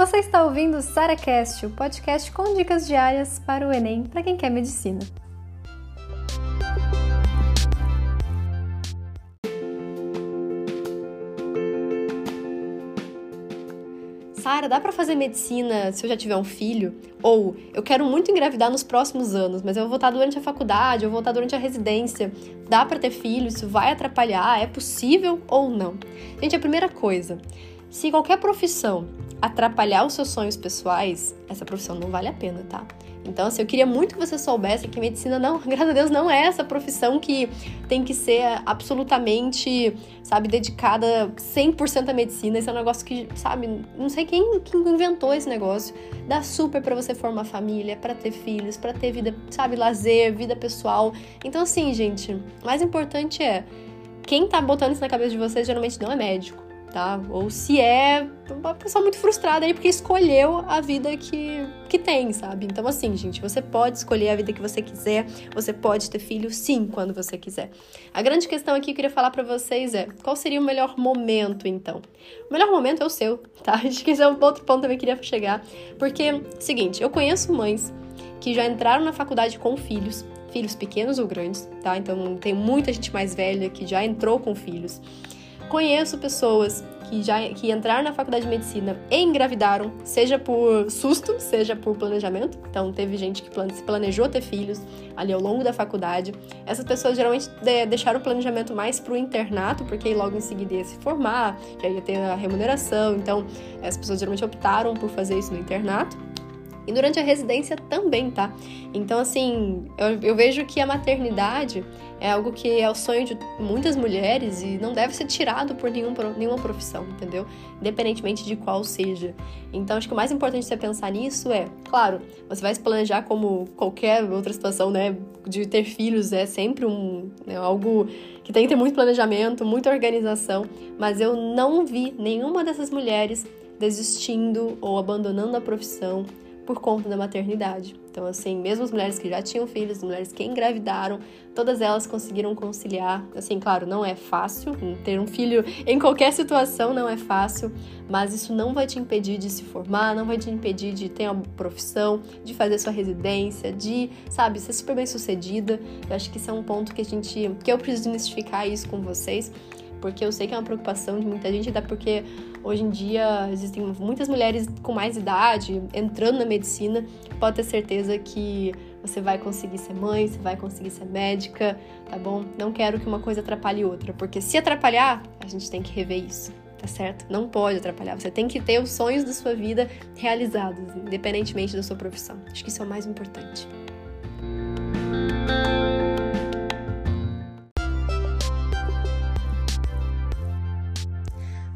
Você está ouvindo o SaraCast, o podcast com dicas diárias para o Enem para quem quer medicina. Sara, dá para fazer medicina se eu já tiver um filho? Ou eu quero muito engravidar nos próximos anos, mas eu vou estar durante a faculdade, eu vou estar durante a residência. Dá para ter filho? Isso vai atrapalhar? É possível ou não? Gente, a primeira coisa, se qualquer profissão atrapalhar os seus sonhos pessoais, essa profissão não vale a pena, tá? Então, assim, eu queria muito que você soubesse que medicina não, graças a Deus, não é essa profissão que tem que ser absolutamente, sabe, dedicada 100% à medicina. Esse é um negócio que, sabe, não sei quem, quem inventou esse negócio. Dá super para você formar família, para ter filhos, para ter vida, sabe, lazer, vida pessoal. Então, assim, gente, o mais importante é quem tá botando isso na cabeça de vocês geralmente não é médico tá? Ou se é uma pessoa muito frustrada aí porque escolheu a vida que, que tem, sabe? Então, assim, gente, você pode escolher a vida que você quiser, você pode ter filho sim quando você quiser. A grande questão aqui que eu queria falar para vocês é: qual seria o melhor momento, então? O melhor momento é o seu, tá? Acho que esse é um outro ponto também que eu queria chegar. Porque, seguinte, eu conheço mães que já entraram na faculdade com filhos, filhos pequenos ou grandes, tá? Então, tem muita gente mais velha que já entrou com filhos. Conheço pessoas que já que entraram na faculdade de medicina e engravidaram, seja por susto, seja por planejamento. Então, teve gente que plane, planejou ter filhos ali ao longo da faculdade. Essas pessoas geralmente de, deixaram o planejamento mais para o internato, porque logo em seguida ia se formar, já ia ter a remuneração. Então, as pessoas geralmente optaram por fazer isso no internato. E durante a residência também, tá? Então, assim, eu, eu, vejo que a maternidade é algo que é o sonho de muitas mulheres e não deve ser tirado por nenhum, nenhuma profissão, entendeu? Independentemente de qual seja. Então, acho que o mais importante você pensar nisso é, claro, você vai se planejar como qualquer outra situação, né? De ter filhos é sempre um, né, algo que tem que ter muito planejamento, muita organização, mas eu não vi nenhuma dessas mulheres desistindo ou abandonando a profissão por conta da maternidade. Então, assim, mesmo as mulheres que já tinham filhos, as mulheres que engravidaram, todas elas conseguiram conciliar. Assim, claro, não é fácil, ter um filho em qualquer situação não é fácil, mas isso não vai te impedir de se formar, não vai te impedir de ter uma profissão, de fazer sua residência, de, sabe, ser super bem sucedida. Eu acho que isso é um ponto que a gente, que eu preciso desmistificar isso com vocês porque eu sei que é uma preocupação de muita gente, até porque hoje em dia existem muitas mulheres com mais idade entrando na medicina. Pode ter certeza que você vai conseguir ser mãe, você vai conseguir ser médica, tá bom? Não quero que uma coisa atrapalhe outra, porque se atrapalhar, a gente tem que rever isso. Tá certo? Não pode atrapalhar. Você tem que ter os sonhos da sua vida realizados, independentemente da sua profissão. Acho que isso é o mais importante.